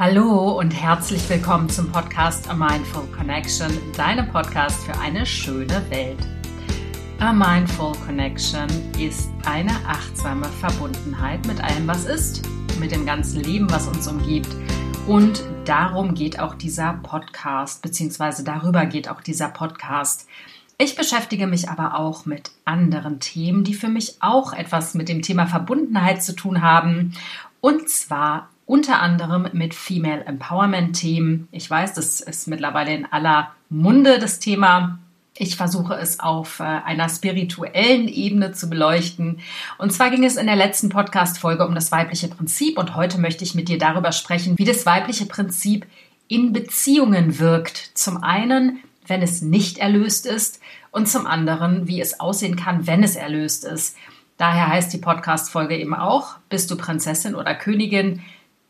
Hallo und herzlich willkommen zum Podcast A Mindful Connection, deinem Podcast für eine schöne Welt. A Mindful Connection ist eine achtsame Verbundenheit mit allem, was ist, mit dem ganzen Leben, was uns umgibt. Und darum geht auch dieser Podcast, beziehungsweise darüber geht auch dieser Podcast. Ich beschäftige mich aber auch mit anderen Themen, die für mich auch etwas mit dem Thema Verbundenheit zu tun haben. Und zwar unter anderem mit Female Empowerment Themen. Ich weiß, das ist mittlerweile in aller Munde das Thema. Ich versuche es auf äh, einer spirituellen Ebene zu beleuchten. Und zwar ging es in der letzten Podcast-Folge um das weibliche Prinzip und heute möchte ich mit dir darüber sprechen, wie das weibliche Prinzip in Beziehungen wirkt. Zum einen, wenn es nicht erlöst ist und zum anderen, wie es aussehen kann, wenn es erlöst ist. Daher heißt die Podcast-Folge eben auch, bist du Prinzessin oder Königin?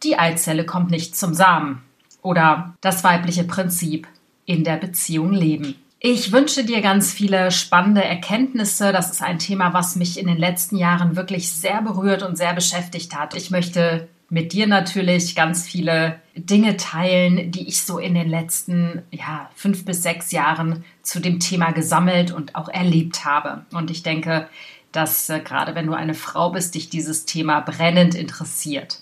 Die Eizelle kommt nicht zum Samen oder das weibliche Prinzip in der Beziehung leben. Ich wünsche dir ganz viele spannende Erkenntnisse. Das ist ein Thema, was mich in den letzten Jahren wirklich sehr berührt und sehr beschäftigt hat. Ich möchte mit dir natürlich ganz viele Dinge teilen, die ich so in den letzten ja, fünf bis sechs Jahren zu dem Thema gesammelt und auch erlebt habe. Und ich denke, dass äh, gerade wenn du eine Frau bist, dich dieses Thema brennend interessiert.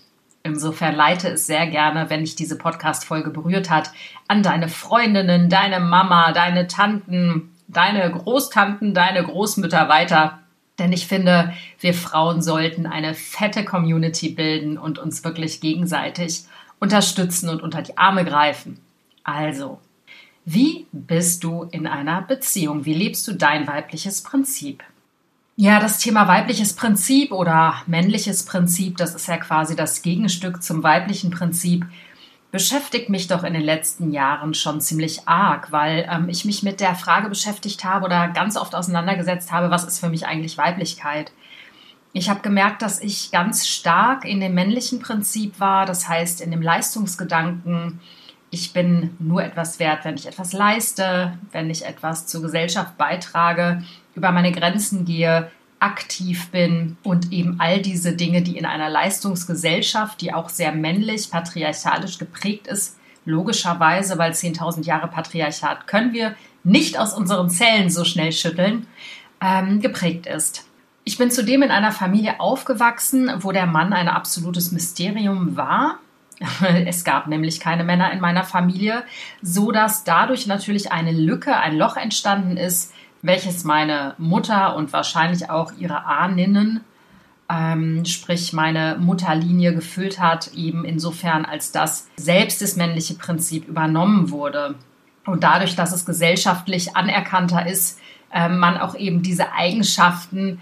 Insofern leite es sehr gerne, wenn dich diese Podcast-Folge berührt hat, an deine Freundinnen, deine Mama, deine Tanten, deine Großtanten, deine Großmütter weiter. Denn ich finde, wir Frauen sollten eine fette Community bilden und uns wirklich gegenseitig unterstützen und unter die Arme greifen. Also, wie bist du in einer Beziehung? Wie lebst du dein weibliches Prinzip? Ja, das Thema weibliches Prinzip oder männliches Prinzip, das ist ja quasi das Gegenstück zum weiblichen Prinzip, beschäftigt mich doch in den letzten Jahren schon ziemlich arg, weil ähm, ich mich mit der Frage beschäftigt habe oder ganz oft auseinandergesetzt habe, was ist für mich eigentlich Weiblichkeit? Ich habe gemerkt, dass ich ganz stark in dem männlichen Prinzip war, das heißt in dem Leistungsgedanken, ich bin nur etwas wert, wenn ich etwas leiste, wenn ich etwas zur Gesellschaft beitrage, über meine Grenzen gehe, aktiv bin und eben all diese Dinge, die in einer Leistungsgesellschaft, die auch sehr männlich, patriarchalisch geprägt ist, logischerweise, weil 10.000 Jahre Patriarchat können wir nicht aus unseren Zellen so schnell schütteln, ähm, geprägt ist. Ich bin zudem in einer Familie aufgewachsen, wo der Mann ein absolutes Mysterium war. Es gab nämlich keine Männer in meiner Familie, so dass dadurch natürlich eine Lücke, ein Loch entstanden ist, welches meine Mutter und wahrscheinlich auch ihre Ahninnen, ähm, sprich meine Mutterlinie gefüllt hat, eben insofern, als das selbst das männliche Prinzip übernommen wurde. Und dadurch, dass es gesellschaftlich anerkannter ist, äh, man auch eben diese Eigenschaften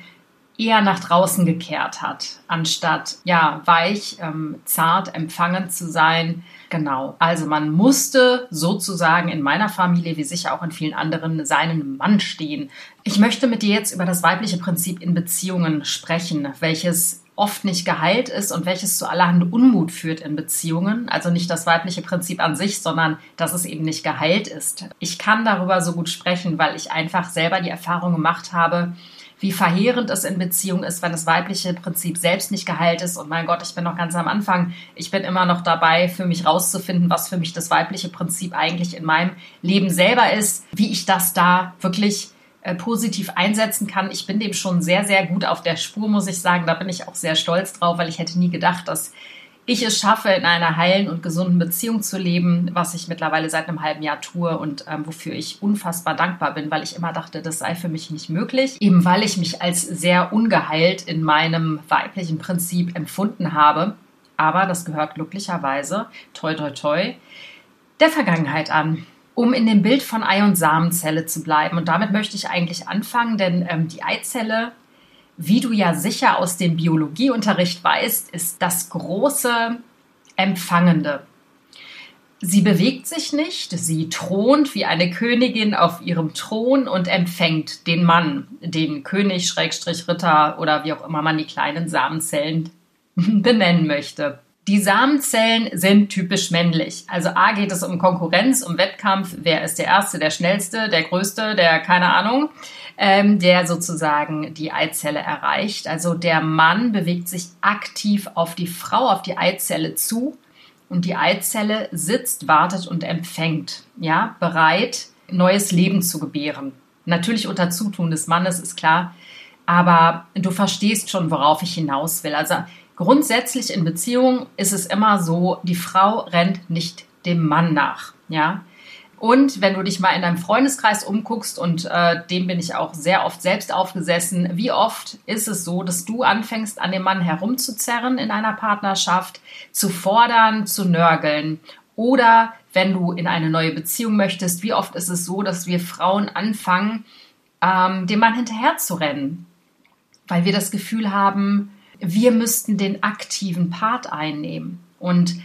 eher nach draußen gekehrt hat, anstatt ja weich, ähm, zart, empfangend zu sein. Genau. Also man musste sozusagen in meiner Familie, wie sicher auch in vielen anderen, seinen Mann stehen. Ich möchte mit dir jetzt über das weibliche Prinzip in Beziehungen sprechen, welches oft nicht geheilt ist und welches zu allerhand Unmut führt in Beziehungen. Also nicht das weibliche Prinzip an sich, sondern dass es eben nicht geheilt ist. Ich kann darüber so gut sprechen, weil ich einfach selber die Erfahrung gemacht habe, wie verheerend es in Beziehung ist, wenn das weibliche Prinzip selbst nicht geheilt ist. Und mein Gott, ich bin noch ganz am Anfang. Ich bin immer noch dabei, für mich rauszufinden, was für mich das weibliche Prinzip eigentlich in meinem Leben selber ist, wie ich das da wirklich äh, positiv einsetzen kann. Ich bin dem schon sehr, sehr gut auf der Spur, muss ich sagen. Da bin ich auch sehr stolz drauf, weil ich hätte nie gedacht, dass ich es schaffe, in einer heilen und gesunden Beziehung zu leben, was ich mittlerweile seit einem halben Jahr tue und ähm, wofür ich unfassbar dankbar bin, weil ich immer dachte, das sei für mich nicht möglich, eben weil ich mich als sehr ungeheilt in meinem weiblichen Prinzip empfunden habe. Aber das gehört glücklicherweise, toi toi toi, der Vergangenheit an. Um in dem Bild von Ei- und Samenzelle zu bleiben. Und damit möchte ich eigentlich anfangen, denn ähm, die Eizelle wie du ja sicher aus dem Biologieunterricht weißt, ist das große Empfangende. Sie bewegt sich nicht, sie thront wie eine Königin auf ihrem Thron und empfängt den Mann, den König, Schrägstrich Ritter oder wie auch immer man die kleinen Samenzellen benennen möchte. Die Samenzellen sind typisch männlich. Also A geht es um Konkurrenz, um Wettkampf. Wer ist der Erste, der Schnellste, der Größte, der keine Ahnung ähm, der sozusagen die Eizelle erreicht. Also der Mann bewegt sich aktiv auf die Frau, auf die Eizelle zu und die Eizelle sitzt, wartet und empfängt, ja, bereit, neues Leben zu gebären. Natürlich unter Zutun des Mannes, ist klar, aber du verstehst schon, worauf ich hinaus will. Also grundsätzlich in Beziehungen ist es immer so, die Frau rennt nicht dem Mann nach, ja. Und wenn du dich mal in deinem Freundeskreis umguckst, und äh, dem bin ich auch sehr oft selbst aufgesessen, wie oft ist es so, dass du anfängst, an dem Mann herumzuzerren in einer Partnerschaft, zu fordern, zu nörgeln? Oder wenn du in eine neue Beziehung möchtest, wie oft ist es so, dass wir Frauen anfangen, ähm, dem Mann hinterher zu rennen? Weil wir das Gefühl haben, wir müssten den aktiven Part einnehmen. Und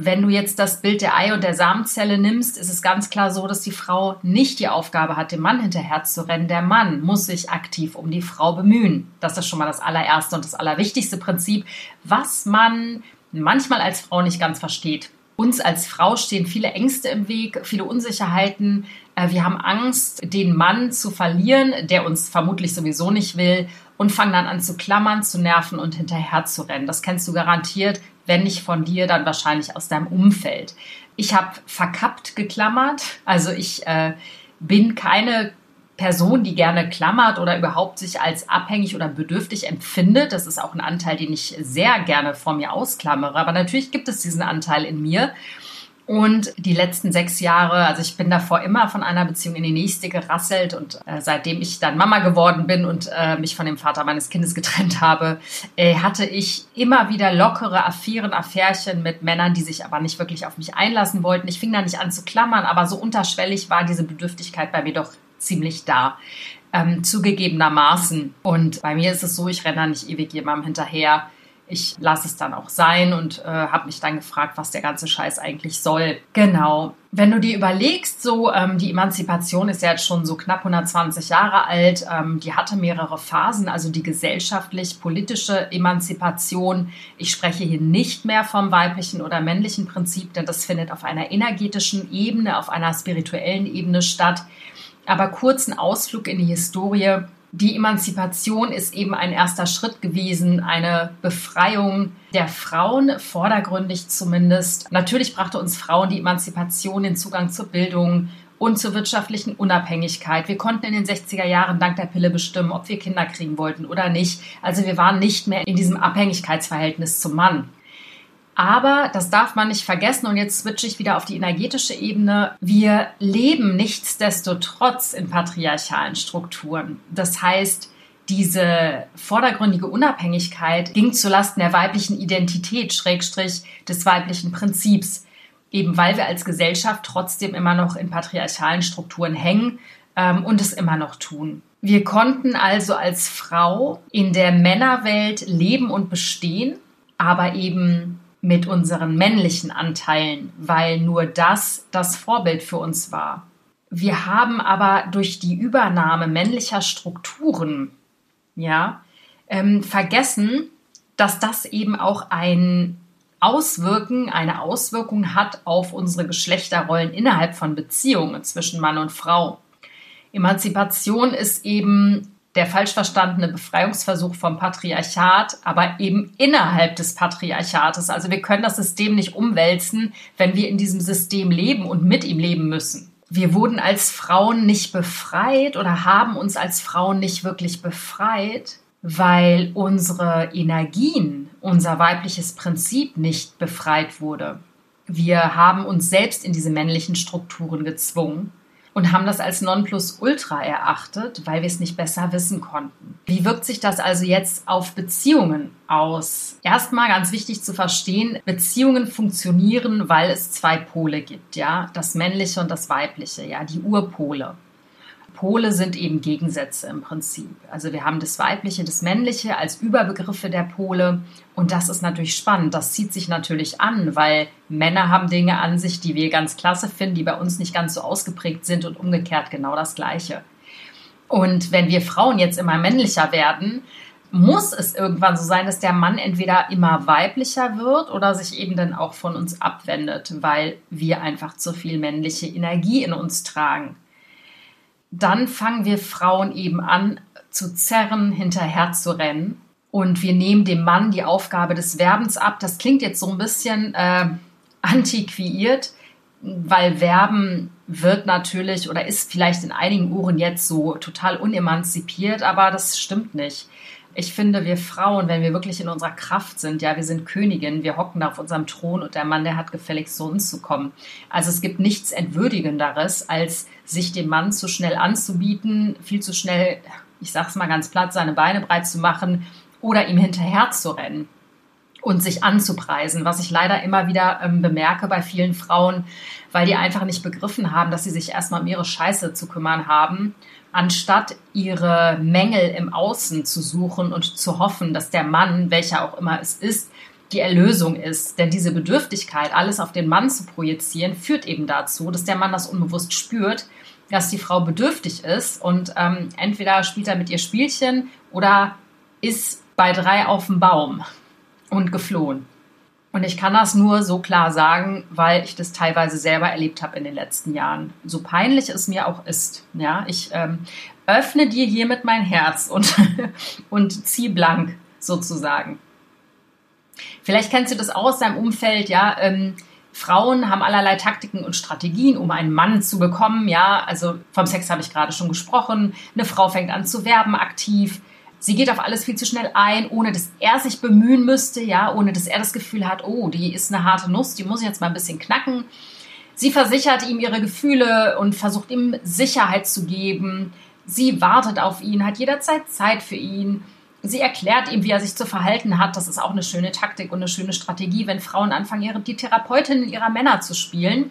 wenn du jetzt das Bild der Ei- und der Samenzelle nimmst, ist es ganz klar so, dass die Frau nicht die Aufgabe hat, dem Mann hinterher zu rennen. Der Mann muss sich aktiv um die Frau bemühen. Das ist schon mal das allererste und das allerwichtigste Prinzip, was man manchmal als Frau nicht ganz versteht. Uns als Frau stehen viele Ängste im Weg, viele Unsicherheiten. Äh, wir haben Angst, den Mann zu verlieren, der uns vermutlich sowieso nicht will und fangen dann an zu klammern, zu nerven und hinterher zu rennen. Das kennst du garantiert, wenn nicht von dir, dann wahrscheinlich aus deinem Umfeld. Ich habe verkappt geklammert, also ich äh, bin keine Person, die gerne klammert oder überhaupt sich als abhängig oder bedürftig empfindet. Das ist auch ein Anteil, den ich sehr gerne vor mir ausklammere. Aber natürlich gibt es diesen Anteil in mir. Und die letzten sechs Jahre, also ich bin davor immer von einer Beziehung in die nächste gerasselt und äh, seitdem ich dann Mama geworden bin und äh, mich von dem Vater meines Kindes getrennt habe, äh, hatte ich immer wieder lockere Affären, Affärchen mit Männern, die sich aber nicht wirklich auf mich einlassen wollten. Ich fing da nicht an zu klammern, aber so unterschwellig war diese Bedürftigkeit bei mir doch ziemlich da. Ähm, zugegebenermaßen. Und bei mir ist es so, ich renne da nicht ewig jemandem hinterher ich lasse es dann auch sein und äh, habe mich dann gefragt, was der ganze Scheiß eigentlich soll. Genau. Wenn du dir überlegst, so ähm, die Emanzipation ist ja jetzt schon so knapp 120 Jahre alt, ähm, die hatte mehrere Phasen, also die gesellschaftlich-politische Emanzipation. Ich spreche hier nicht mehr vom weiblichen oder männlichen Prinzip, denn das findet auf einer energetischen Ebene, auf einer spirituellen Ebene statt. Aber kurzen Ausflug in die Historie die Emanzipation ist eben ein erster Schritt gewesen, eine Befreiung der Frauen, vordergründig zumindest. Natürlich brachte uns Frauen die Emanzipation, den Zugang zur Bildung und zur wirtschaftlichen Unabhängigkeit. Wir konnten in den 60er Jahren dank der Pille bestimmen, ob wir Kinder kriegen wollten oder nicht. Also wir waren nicht mehr in diesem Abhängigkeitsverhältnis zum Mann. Aber das darf man nicht vergessen und jetzt switche ich wieder auf die energetische Ebene. Wir leben nichtsdestotrotz in patriarchalen Strukturen. Das heißt, diese vordergründige Unabhängigkeit ging zulasten der weiblichen Identität, Schrägstrich des weiblichen Prinzips. Eben weil wir als Gesellschaft trotzdem immer noch in patriarchalen Strukturen hängen ähm, und es immer noch tun. Wir konnten also als Frau in der Männerwelt leben und bestehen, aber eben mit unseren männlichen Anteilen, weil nur das das Vorbild für uns war. Wir haben aber durch die Übernahme männlicher Strukturen, ja, ähm, vergessen, dass das eben auch ein Auswirken, eine Auswirkung hat auf unsere Geschlechterrollen innerhalb von Beziehungen zwischen Mann und Frau. Emanzipation ist eben der falsch verstandene Befreiungsversuch vom Patriarchat, aber eben innerhalb des Patriarchates. Also wir können das System nicht umwälzen, wenn wir in diesem System leben und mit ihm leben müssen. Wir wurden als Frauen nicht befreit oder haben uns als Frauen nicht wirklich befreit, weil unsere Energien, unser weibliches Prinzip nicht befreit wurde. Wir haben uns selbst in diese männlichen Strukturen gezwungen und haben das als Nonplusultra erachtet, weil wir es nicht besser wissen konnten. Wie wirkt sich das also jetzt auf Beziehungen aus? Erstmal ganz wichtig zu verstehen, Beziehungen funktionieren, weil es zwei Pole gibt, ja, das männliche und das weibliche, ja, die Urpole. Pole sind eben Gegensätze im Prinzip. Also wir haben das Weibliche, das Männliche als Überbegriffe der Pole. Und das ist natürlich spannend. Das zieht sich natürlich an, weil Männer haben Dinge an sich, die wir ganz klasse finden, die bei uns nicht ganz so ausgeprägt sind und umgekehrt genau das Gleiche. Und wenn wir Frauen jetzt immer männlicher werden, muss es irgendwann so sein, dass der Mann entweder immer weiblicher wird oder sich eben dann auch von uns abwendet, weil wir einfach zu viel männliche Energie in uns tragen dann fangen wir Frauen eben an zu zerren, hinterher zu rennen. Und wir nehmen dem Mann die Aufgabe des Werbens ab. Das klingt jetzt so ein bisschen äh, antiquiert, weil Werben wird natürlich oder ist vielleicht in einigen Uhren jetzt so total unemanzipiert, aber das stimmt nicht. Ich finde, wir Frauen, wenn wir wirklich in unserer Kraft sind, ja, wir sind Königin, wir hocken da auf unserem Thron und der Mann, der hat gefälligst zu uns zu kommen. Also es gibt nichts Entwürdigenderes, als sich dem Mann zu schnell anzubieten, viel zu schnell, ich sag's mal ganz platt, seine Beine breit zu machen oder ihm hinterher zu rennen und sich anzupreisen, was ich leider immer wieder ähm, bemerke bei vielen Frauen, weil die einfach nicht begriffen haben, dass sie sich erstmal um ihre Scheiße zu kümmern haben, anstatt ihre Mängel im Außen zu suchen und zu hoffen, dass der Mann, welcher auch immer es ist, die Erlösung ist. Denn diese Bedürftigkeit, alles auf den Mann zu projizieren, führt eben dazu, dass der Mann das unbewusst spürt, dass die Frau bedürftig ist und ähm, entweder spielt er mit ihr Spielchen oder ist bei drei auf dem Baum und geflohen. Und ich kann das nur so klar sagen, weil ich das teilweise selber erlebt habe in den letzten Jahren. So peinlich es mir auch ist. Ja, ich ähm, öffne dir hiermit mein Herz und, und zieh blank sozusagen. Vielleicht kennst du das auch aus deinem Umfeld, ja. Ähm, Frauen haben allerlei Taktiken und Strategien, um einen Mann zu bekommen. Ja, also vom Sex habe ich gerade schon gesprochen. Eine Frau fängt an zu werben aktiv. Sie geht auf alles viel zu schnell ein, ohne dass er sich bemühen müsste, ja, ohne dass er das Gefühl hat, oh, die ist eine harte Nuss, die muss ich jetzt mal ein bisschen knacken. Sie versichert ihm ihre Gefühle und versucht ihm Sicherheit zu geben. Sie wartet auf ihn, hat jederzeit Zeit für ihn. Sie erklärt ihm, wie er sich zu verhalten hat. Das ist auch eine schöne Taktik und eine schöne Strategie, wenn Frauen anfangen, die Therapeutin ihrer Männer zu spielen.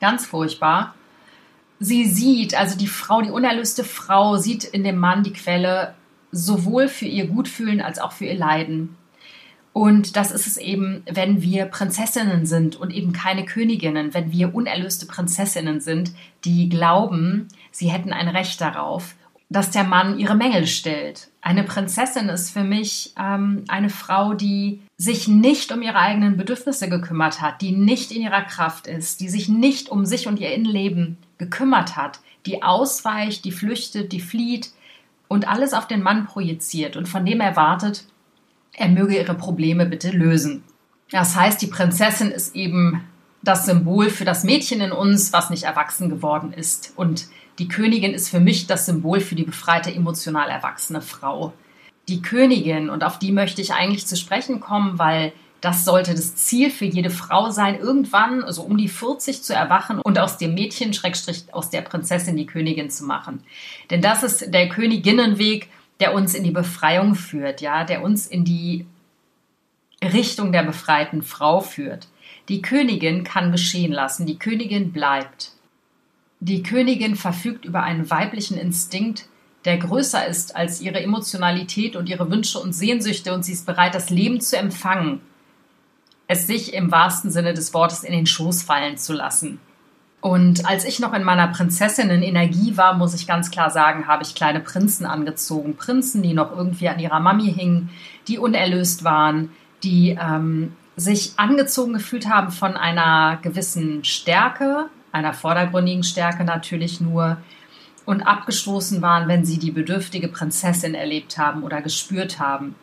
Ganz furchtbar. Sie sieht, also die Frau, die unerlöste Frau, sieht in dem Mann die Quelle sowohl für ihr Gutfühlen als auch für ihr Leiden. Und das ist es eben, wenn wir Prinzessinnen sind und eben keine Königinnen, wenn wir unerlöste Prinzessinnen sind, die glauben, sie hätten ein Recht darauf, dass der Mann ihre Mängel stellt. Eine Prinzessin ist für mich ähm, eine Frau, die sich nicht um ihre eigenen Bedürfnisse gekümmert hat, die nicht in ihrer Kraft ist, die sich nicht um sich und ihr Innenleben gekümmert hat, die ausweicht, die flüchtet, die flieht, und alles auf den Mann projiziert und von dem erwartet, er möge ihre Probleme bitte lösen. Das heißt, die Prinzessin ist eben das Symbol für das Mädchen in uns, was nicht erwachsen geworden ist. Und die Königin ist für mich das Symbol für die befreite, emotional erwachsene Frau. Die Königin, und auf die möchte ich eigentlich zu sprechen kommen, weil das sollte das Ziel für jede Frau sein, irgendwann, also um die 40 zu erwachen und aus dem Mädchen, Schrägstrich, aus der Prinzessin die Königin zu machen. Denn das ist der Königinnenweg, der uns in die Befreiung führt, ja, der uns in die Richtung der befreiten Frau führt. Die Königin kann geschehen lassen, die Königin bleibt. Die Königin verfügt über einen weiblichen Instinkt, der größer ist als ihre Emotionalität und ihre Wünsche und Sehnsüchte und sie ist bereit, das Leben zu empfangen es sich im wahrsten Sinne des Wortes in den Schoß fallen zu lassen. Und als ich noch in meiner Prinzessinnen-Energie war, muss ich ganz klar sagen, habe ich kleine Prinzen angezogen. Prinzen, die noch irgendwie an ihrer Mami hingen, die unerlöst waren, die ähm, sich angezogen gefühlt haben von einer gewissen Stärke, einer vordergründigen Stärke natürlich nur, und abgestoßen waren, wenn sie die bedürftige Prinzessin erlebt haben oder gespürt haben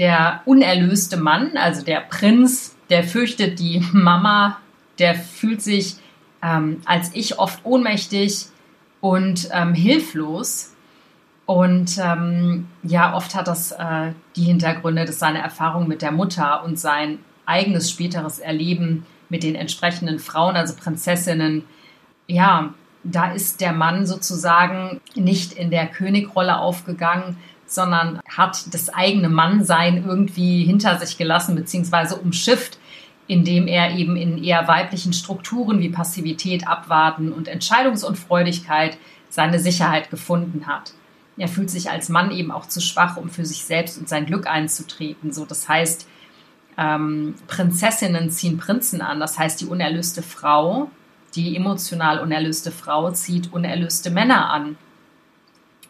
der unerlöste Mann, also der Prinz, der fürchtet die Mama, der fühlt sich ähm, als ich oft ohnmächtig und ähm, hilflos. Und ähm, ja, oft hat das äh, die Hintergründe, dass seine Erfahrung mit der Mutter und sein eigenes späteres Erleben mit den entsprechenden Frauen, also Prinzessinnen, ja, da ist der Mann sozusagen nicht in der Königrolle aufgegangen, sondern hat das eigene Mannsein irgendwie hinter sich gelassen bzw. umschifft, indem er eben in eher weiblichen Strukturen wie Passivität, Abwarten und Entscheidungsunfreudigkeit seine Sicherheit gefunden hat. Er fühlt sich als Mann eben auch zu schwach, um für sich selbst und sein Glück einzutreten. So, das heißt, ähm, Prinzessinnen ziehen Prinzen an. Das heißt, die unerlöste Frau, die emotional unerlöste Frau zieht unerlöste Männer an.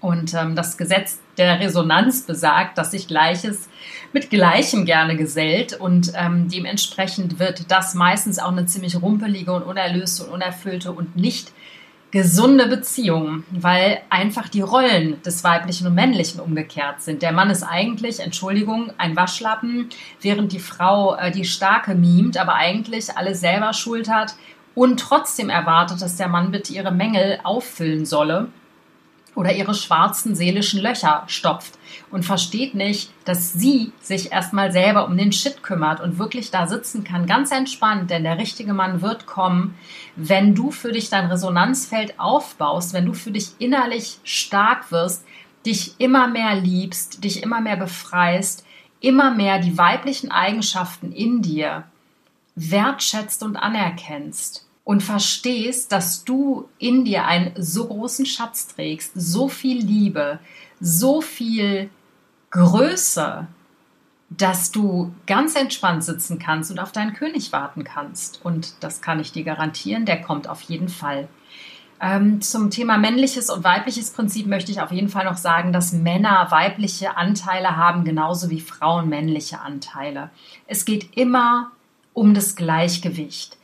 Und ähm, das Gesetz der Resonanz besagt, dass sich Gleiches mit Gleichem gerne gesellt und ähm, dementsprechend wird das meistens auch eine ziemlich rumpelige und unerlöste und unerfüllte und nicht gesunde Beziehung, weil einfach die Rollen des weiblichen und männlichen umgekehrt sind. Der Mann ist eigentlich, Entschuldigung, ein Waschlappen, während die Frau äh, die starke mimt, aber eigentlich alles selber schuld hat und trotzdem erwartet, dass der Mann bitte ihre Mängel auffüllen solle oder ihre schwarzen seelischen Löcher stopft und versteht nicht, dass sie sich erstmal selber um den Shit kümmert und wirklich da sitzen kann, ganz entspannt, denn der richtige Mann wird kommen, wenn du für dich dein Resonanzfeld aufbaust, wenn du für dich innerlich stark wirst, dich immer mehr liebst, dich immer mehr befreist, immer mehr die weiblichen Eigenschaften in dir wertschätzt und anerkennst und verstehst, dass du in dir einen so großen Schatz trägst, so viel Liebe, so viel Größe, dass du ganz entspannt sitzen kannst und auf deinen König warten kannst. Und das kann ich dir garantieren, der kommt auf jeden Fall. Ähm, zum Thema männliches und weibliches Prinzip möchte ich auf jeden Fall noch sagen, dass Männer weibliche Anteile haben, genauso wie Frauen männliche Anteile. Es geht immer um das Gleichgewicht.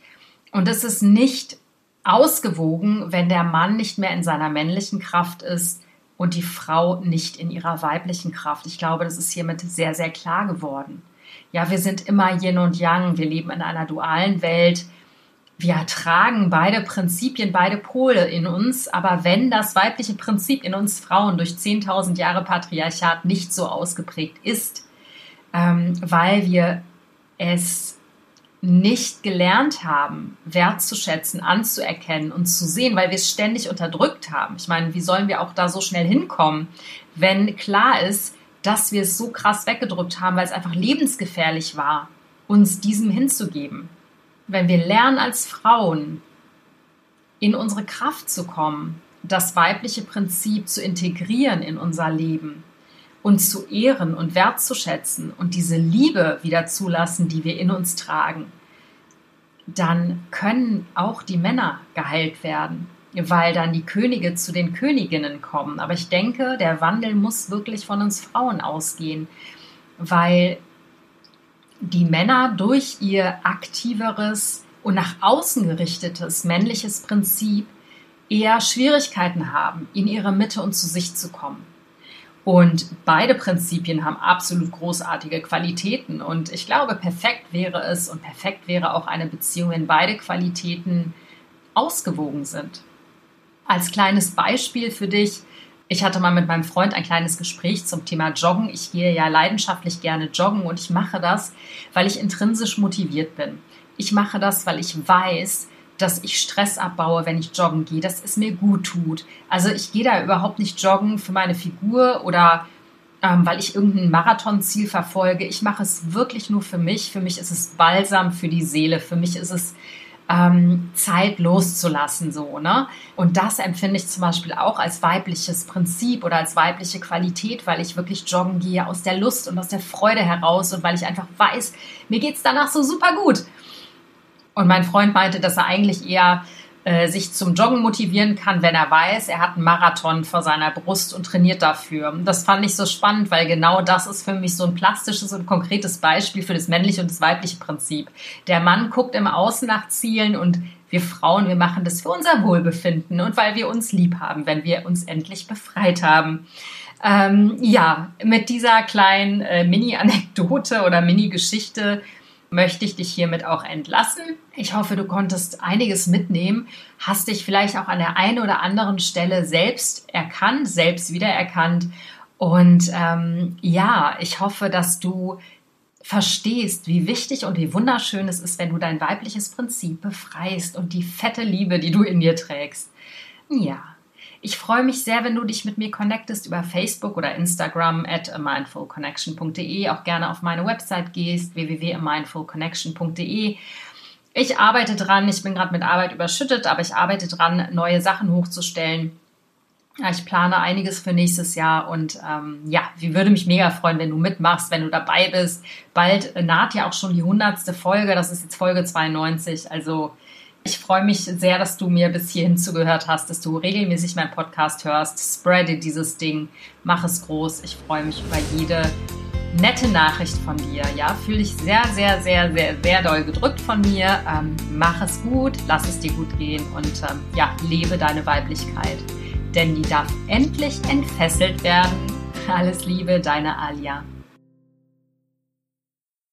Und es ist nicht ausgewogen, wenn der Mann nicht mehr in seiner männlichen Kraft ist und die Frau nicht in ihrer weiblichen Kraft. Ich glaube, das ist hiermit sehr, sehr klar geworden. Ja, wir sind immer Yin und Yang. Wir leben in einer dualen Welt. Wir tragen beide Prinzipien, beide Pole in uns. Aber wenn das weibliche Prinzip in uns Frauen durch 10.000 Jahre Patriarchat nicht so ausgeprägt ist, ähm, weil wir es nicht gelernt haben, wertzuschätzen, anzuerkennen und zu sehen, weil wir es ständig unterdrückt haben. Ich meine, wie sollen wir auch da so schnell hinkommen, wenn klar ist, dass wir es so krass weggedrückt haben, weil es einfach lebensgefährlich war, uns diesem hinzugeben. Wenn wir lernen als Frauen in unsere Kraft zu kommen, das weibliche Prinzip zu integrieren in unser Leben, uns zu ehren und wertzuschätzen und diese Liebe wieder zulassen, die wir in uns tragen, dann können auch die Männer geheilt werden, weil dann die Könige zu den Königinnen kommen. Aber ich denke, der Wandel muss wirklich von uns Frauen ausgehen, weil die Männer durch ihr aktiveres und nach außen gerichtetes männliches Prinzip eher Schwierigkeiten haben, in ihre Mitte und zu sich zu kommen. Und beide Prinzipien haben absolut großartige Qualitäten. Und ich glaube, perfekt wäre es und perfekt wäre auch eine Beziehung, wenn beide Qualitäten ausgewogen sind. Als kleines Beispiel für dich, ich hatte mal mit meinem Freund ein kleines Gespräch zum Thema Joggen. Ich gehe ja leidenschaftlich gerne joggen und ich mache das, weil ich intrinsisch motiviert bin. Ich mache das, weil ich weiß, dass ich Stress abbaue, wenn ich joggen gehe, dass es mir gut tut. Also ich gehe da überhaupt nicht joggen für meine Figur oder ähm, weil ich irgendein Marathonziel verfolge. Ich mache es wirklich nur für mich. Für mich ist es Balsam für die Seele. Für mich ist es ähm, Zeit loszulassen, so, ne? Und das empfinde ich zum Beispiel auch als weibliches Prinzip oder als weibliche Qualität, weil ich wirklich joggen gehe aus der Lust und aus der Freude heraus und weil ich einfach weiß, mir geht es danach so super gut. Und mein Freund meinte, dass er eigentlich eher äh, sich zum Joggen motivieren kann, wenn er weiß, er hat einen Marathon vor seiner Brust und trainiert dafür. Das fand ich so spannend, weil genau das ist für mich so ein plastisches und konkretes Beispiel für das männliche und das weibliche Prinzip. Der Mann guckt im Außen nach Zielen und wir Frauen, wir machen das für unser Wohlbefinden und weil wir uns lieb haben, wenn wir uns endlich befreit haben. Ähm, ja, mit dieser kleinen äh, Mini-Anekdote oder Mini-Geschichte möchte ich dich hiermit auch entlassen. Ich hoffe, du konntest einiges mitnehmen, hast dich vielleicht auch an der einen oder anderen Stelle selbst erkannt, selbst wiedererkannt. Und ähm, ja, ich hoffe, dass du verstehst, wie wichtig und wie wunderschön es ist, wenn du dein weibliches Prinzip befreist und die fette Liebe, die du in dir trägst. Ja, ich freue mich sehr, wenn du dich mit mir connectest über Facebook oder Instagram at mindfulconnection.de, auch gerne auf meine Website gehst, www.mindfulconnection.de. Ich arbeite dran, ich bin gerade mit Arbeit überschüttet, aber ich arbeite dran, neue Sachen hochzustellen. Ich plane einiges für nächstes Jahr und ähm, ja, wie würde mich mega freuen, wenn du mitmachst, wenn du dabei bist. Bald naht ja auch schon die hundertste Folge, das ist jetzt Folge 92, also ich freue mich sehr, dass du mir bis hierhin zugehört hast, dass du regelmäßig meinen Podcast hörst. Spreade dieses Ding, mach es groß. Ich freue mich über jede nette Nachricht von dir. Ja, fühle dich sehr, sehr, sehr, sehr, sehr doll gedrückt von mir. Ähm, mach es gut, lass es dir gut gehen und ähm, ja, lebe deine Weiblichkeit. Denn die darf endlich entfesselt werden. Alles Liebe, deine Alia.